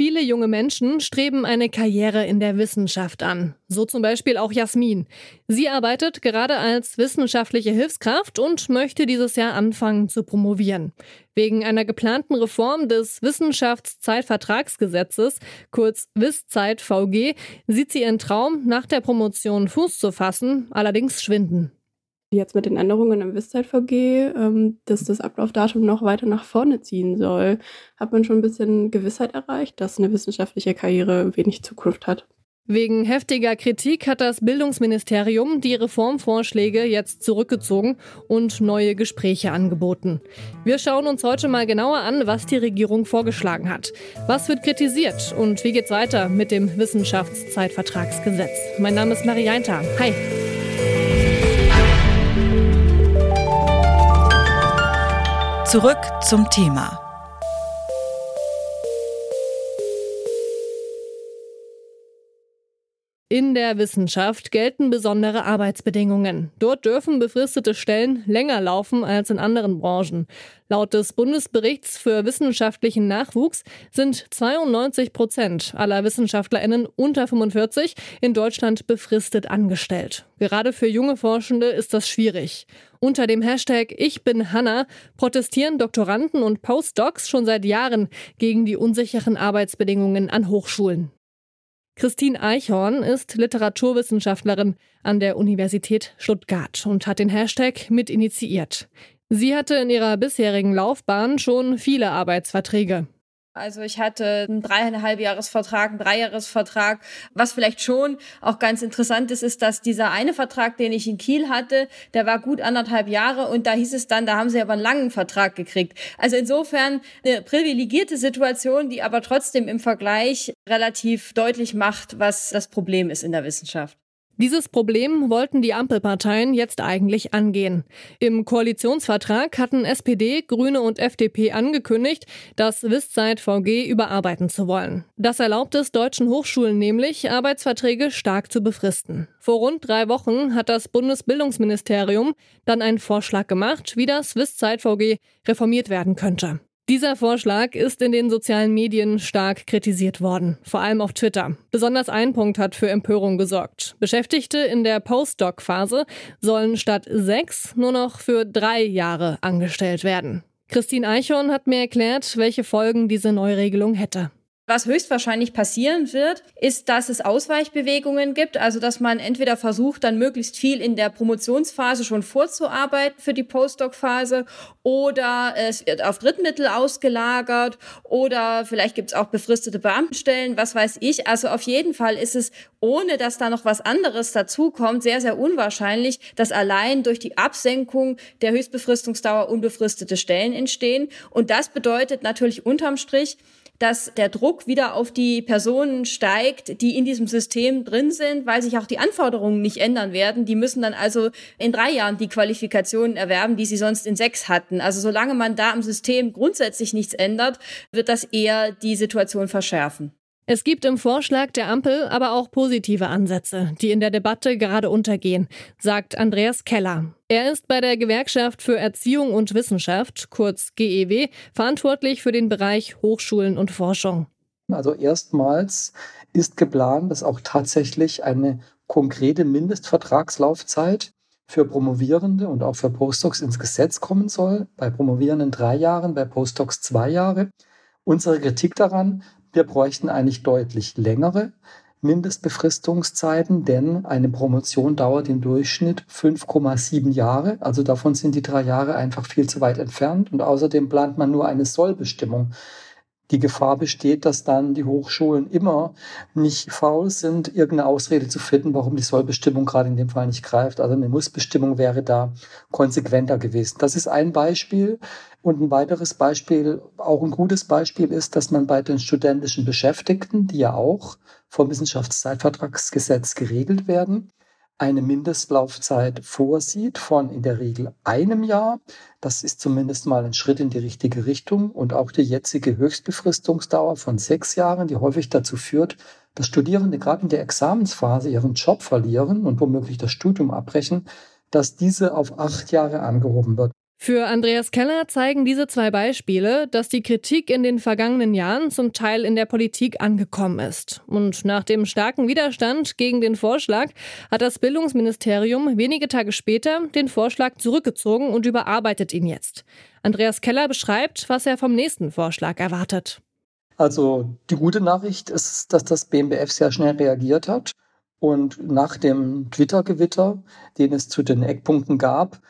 Viele junge Menschen streben eine Karriere in der Wissenschaft an. So zum Beispiel auch Jasmin. Sie arbeitet gerade als wissenschaftliche Hilfskraft und möchte dieses Jahr anfangen zu promovieren. Wegen einer geplanten Reform des Wissenschaftszeitvertragsgesetzes, kurz WISZeit VG, sieht sie ihren Traum, nach der Promotion Fuß zu fassen, allerdings schwinden jetzt mit den Änderungen im WISZeit-VG, ähm, dass das Ablaufdatum noch weiter nach vorne ziehen soll, hat man schon ein bisschen Gewissheit erreicht, dass eine wissenschaftliche Karriere wenig Zukunft hat. Wegen heftiger Kritik hat das Bildungsministerium die Reformvorschläge jetzt zurückgezogen und neue Gespräche angeboten. Wir schauen uns heute mal genauer an, was die Regierung vorgeschlagen hat. Was wird kritisiert und wie geht's weiter mit dem Wissenschaftszeitvertragsgesetz? Mein Name ist Marie Einter. Hi. Zurück zum Thema. In der Wissenschaft gelten besondere Arbeitsbedingungen. Dort dürfen befristete Stellen länger laufen als in anderen Branchen. Laut des Bundesberichts für wissenschaftlichen Nachwuchs sind 92 Prozent aller WissenschaftlerInnen unter 45 in Deutschland befristet angestellt. Gerade für junge Forschende ist das schwierig. Unter dem Hashtag Ich bin Hanna protestieren Doktoranden und Postdocs schon seit Jahren gegen die unsicheren Arbeitsbedingungen an Hochschulen. Christine Eichhorn ist Literaturwissenschaftlerin an der Universität Stuttgart und hat den Hashtag mit initiiert. Sie hatte in ihrer bisherigen Laufbahn schon viele Arbeitsverträge. Also ich hatte einen dreieinhalb Jahresvertrag, einen Dreijahresvertrag. Was vielleicht schon auch ganz interessant ist, ist, dass dieser eine Vertrag, den ich in Kiel hatte, der war gut anderthalb Jahre und da hieß es dann, da haben sie aber einen langen Vertrag gekriegt. Also insofern eine privilegierte Situation, die aber trotzdem im Vergleich relativ deutlich macht, was das Problem ist in der Wissenschaft. Dieses Problem wollten die Ampelparteien jetzt eigentlich angehen. Im Koalitionsvertrag hatten SPD, Grüne und FDP angekündigt, das Wisszeit VG überarbeiten zu wollen. Das erlaubt es deutschen Hochschulen nämlich, Arbeitsverträge stark zu befristen. Vor rund drei Wochen hat das Bundesbildungsministerium dann einen Vorschlag gemacht, wie das Wisszeit VG reformiert werden könnte. Dieser Vorschlag ist in den sozialen Medien stark kritisiert worden, vor allem auf Twitter. Besonders ein Punkt hat für Empörung gesorgt. Beschäftigte in der Postdoc-Phase sollen statt sechs nur noch für drei Jahre angestellt werden. Christine Eichhorn hat mir erklärt, welche Folgen diese Neuregelung hätte. Was höchstwahrscheinlich passieren wird, ist, dass es Ausweichbewegungen gibt, also dass man entweder versucht, dann möglichst viel in der Promotionsphase schon vorzuarbeiten für die Postdoc-Phase oder es wird auf Drittmittel ausgelagert oder vielleicht gibt es auch befristete Beamtenstellen, was weiß ich. Also auf jeden Fall ist es, ohne dass da noch was anderes dazukommt, sehr, sehr unwahrscheinlich, dass allein durch die Absenkung der Höchstbefristungsdauer unbefristete Stellen entstehen. Und das bedeutet natürlich unterm Strich, dass der Druck wieder auf die Personen steigt, die in diesem System drin sind, weil sich auch die Anforderungen nicht ändern werden. Die müssen dann also in drei Jahren die Qualifikationen erwerben, die sie sonst in sechs hatten. Also solange man da am System grundsätzlich nichts ändert, wird das eher die Situation verschärfen. Es gibt im Vorschlag der Ampel aber auch positive Ansätze, die in der Debatte gerade untergehen, sagt Andreas Keller. Er ist bei der Gewerkschaft für Erziehung und Wissenschaft, kurz GEW, verantwortlich für den Bereich Hochschulen und Forschung. Also erstmals ist geplant, dass auch tatsächlich eine konkrete Mindestvertragslaufzeit für Promovierende und auch für Postdocs ins Gesetz kommen soll. Bei Promovierenden drei Jahren, bei Postdocs zwei Jahre. Unsere Kritik daran, wir bräuchten eigentlich deutlich längere Mindestbefristungszeiten, denn eine Promotion dauert im Durchschnitt 5,7 Jahre. Also davon sind die drei Jahre einfach viel zu weit entfernt. Und außerdem plant man nur eine Sollbestimmung die Gefahr besteht, dass dann die Hochschulen immer nicht faul sind, irgendeine Ausrede zu finden, warum die Sollbestimmung gerade in dem Fall nicht greift. Also eine Mussbestimmung wäre da konsequenter gewesen. Das ist ein Beispiel. Und ein weiteres Beispiel, auch ein gutes Beispiel ist, dass man bei den studentischen Beschäftigten, die ja auch vom Wissenschaftszeitvertragsgesetz geregelt werden, eine Mindestlaufzeit vorsieht von in der Regel einem Jahr. Das ist zumindest mal ein Schritt in die richtige Richtung. Und auch die jetzige Höchstbefristungsdauer von sechs Jahren, die häufig dazu führt, dass Studierende gerade in der Examensphase ihren Job verlieren und womöglich das Studium abbrechen, dass diese auf acht Jahre angehoben wird. Für Andreas Keller zeigen diese zwei Beispiele, dass die Kritik in den vergangenen Jahren zum Teil in der Politik angekommen ist. Und nach dem starken Widerstand gegen den Vorschlag hat das Bildungsministerium wenige Tage später den Vorschlag zurückgezogen und überarbeitet ihn jetzt. Andreas Keller beschreibt, was er vom nächsten Vorschlag erwartet. Also die gute Nachricht ist, dass das BMBF sehr schnell reagiert hat und nach dem Twitter-Gewitter, den es zu den Eckpunkten gab,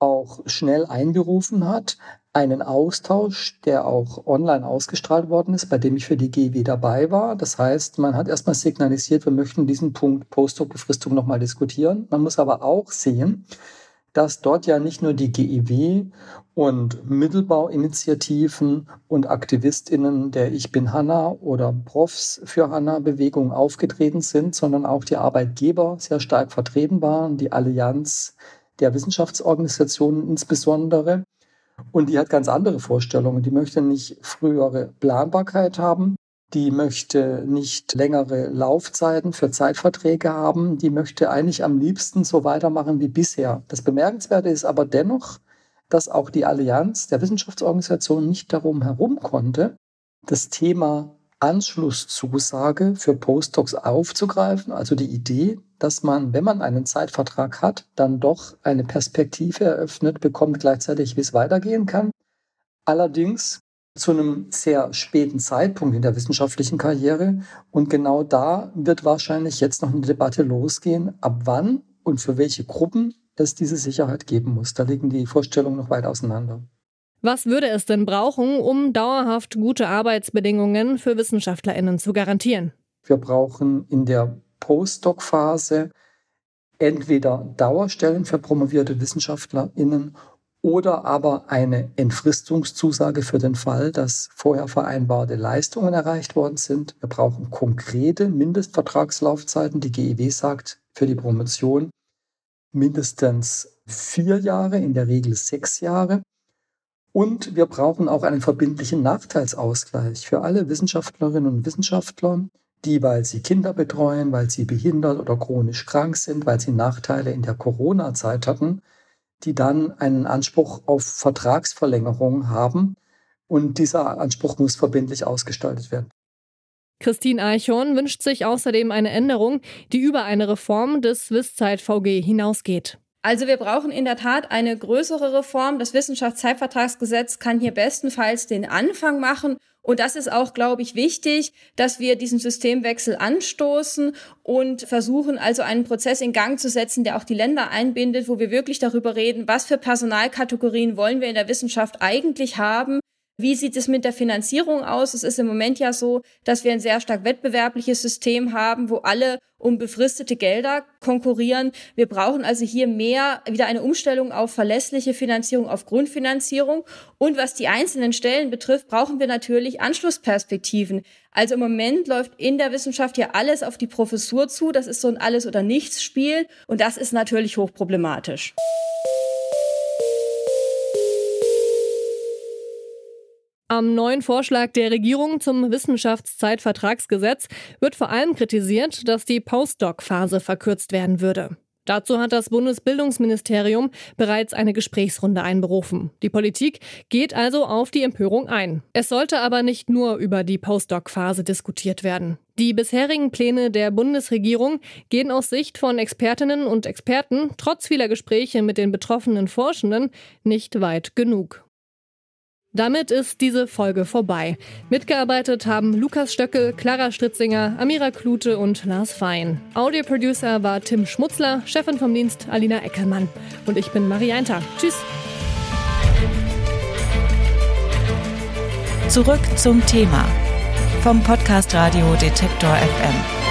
auch schnell einberufen hat, einen Austausch, der auch online ausgestrahlt worden ist, bei dem ich für die GW dabei war. Das heißt, man hat erstmal signalisiert, wir möchten diesen Punkt Postdoc-Befristung nochmal diskutieren. Man muss aber auch sehen, dass dort ja nicht nur die GEW und Mittelbauinitiativen und AktivistInnen der Ich bin Hanna oder Profs für Hanna Bewegung aufgetreten sind, sondern auch die Arbeitgeber sehr stark vertreten waren, die Allianz der Wissenschaftsorganisationen insbesondere. Und die hat ganz andere Vorstellungen. Die möchte nicht frühere Planbarkeit haben. Die möchte nicht längere Laufzeiten für Zeitverträge haben. Die möchte eigentlich am liebsten so weitermachen wie bisher. Das Bemerkenswerte ist aber dennoch, dass auch die Allianz der Wissenschaftsorganisationen nicht darum herum konnte, das Thema Anschlusszusage für Postdocs aufzugreifen, also die Idee, dass man, wenn man einen Zeitvertrag hat, dann doch eine Perspektive eröffnet bekommt, gleichzeitig, wie es weitergehen kann. Allerdings zu einem sehr späten Zeitpunkt in der wissenschaftlichen Karriere. Und genau da wird wahrscheinlich jetzt noch eine Debatte losgehen, ab wann und für welche Gruppen es diese Sicherheit geben muss. Da liegen die Vorstellungen noch weit auseinander. Was würde es denn brauchen, um dauerhaft gute Arbeitsbedingungen für Wissenschaftlerinnen zu garantieren? Wir brauchen in der Postdoc-Phase entweder Dauerstellen für promovierte Wissenschaftlerinnen oder aber eine Entfristungszusage für den Fall, dass vorher vereinbarte Leistungen erreicht worden sind. Wir brauchen konkrete Mindestvertragslaufzeiten. Die GEW sagt für die Promotion mindestens vier Jahre, in der Regel sechs Jahre. Und wir brauchen auch einen verbindlichen Nachteilsausgleich für alle Wissenschaftlerinnen und Wissenschaftler, die, weil sie Kinder betreuen, weil sie behindert oder chronisch krank sind, weil sie Nachteile in der Corona-Zeit hatten, die dann einen Anspruch auf Vertragsverlängerung haben. Und dieser Anspruch muss verbindlich ausgestaltet werden. Christine Eichhorn wünscht sich außerdem eine Änderung, die über eine Reform des Wisszeit-VG hinausgeht. Also wir brauchen in der Tat eine größere Reform. Das Wissenschaftszeitvertragsgesetz kann hier bestenfalls den Anfang machen. Und das ist auch, glaube ich, wichtig, dass wir diesen Systemwechsel anstoßen und versuchen also einen Prozess in Gang zu setzen, der auch die Länder einbindet, wo wir wirklich darüber reden, was für Personalkategorien wollen wir in der Wissenschaft eigentlich haben, wie sieht es mit der Finanzierung aus? Es ist im Moment ja so, dass wir ein sehr stark wettbewerbliches System haben, wo alle um befristete Gelder konkurrieren. Wir brauchen also hier mehr wieder eine Umstellung auf verlässliche Finanzierung, auf Grundfinanzierung. Und was die einzelnen Stellen betrifft, brauchen wir natürlich Anschlussperspektiven. Also im Moment läuft in der Wissenschaft ja alles auf die Professur zu. Das ist so ein Alles- oder Nichts-Spiel. Und das ist natürlich hochproblematisch. Am neuen Vorschlag der Regierung zum Wissenschaftszeitvertragsgesetz wird vor allem kritisiert, dass die Postdoc-Phase verkürzt werden würde. Dazu hat das Bundesbildungsministerium bereits eine Gesprächsrunde einberufen. Die Politik geht also auf die Empörung ein. Es sollte aber nicht nur über die Postdoc-Phase diskutiert werden. Die bisherigen Pläne der Bundesregierung gehen aus Sicht von Expertinnen und Experten trotz vieler Gespräche mit den betroffenen Forschenden nicht weit genug. Damit ist diese Folge vorbei. Mitgearbeitet haben Lukas Stöckel, Clara Stritzinger, Amira Klute und Lars Fein. Audioproducer war Tim Schmutzler, Chefin vom Dienst Alina Eckelmann. Und ich bin Marie Einter. Tschüss. Zurück zum Thema vom Podcast Radio Detektor FM.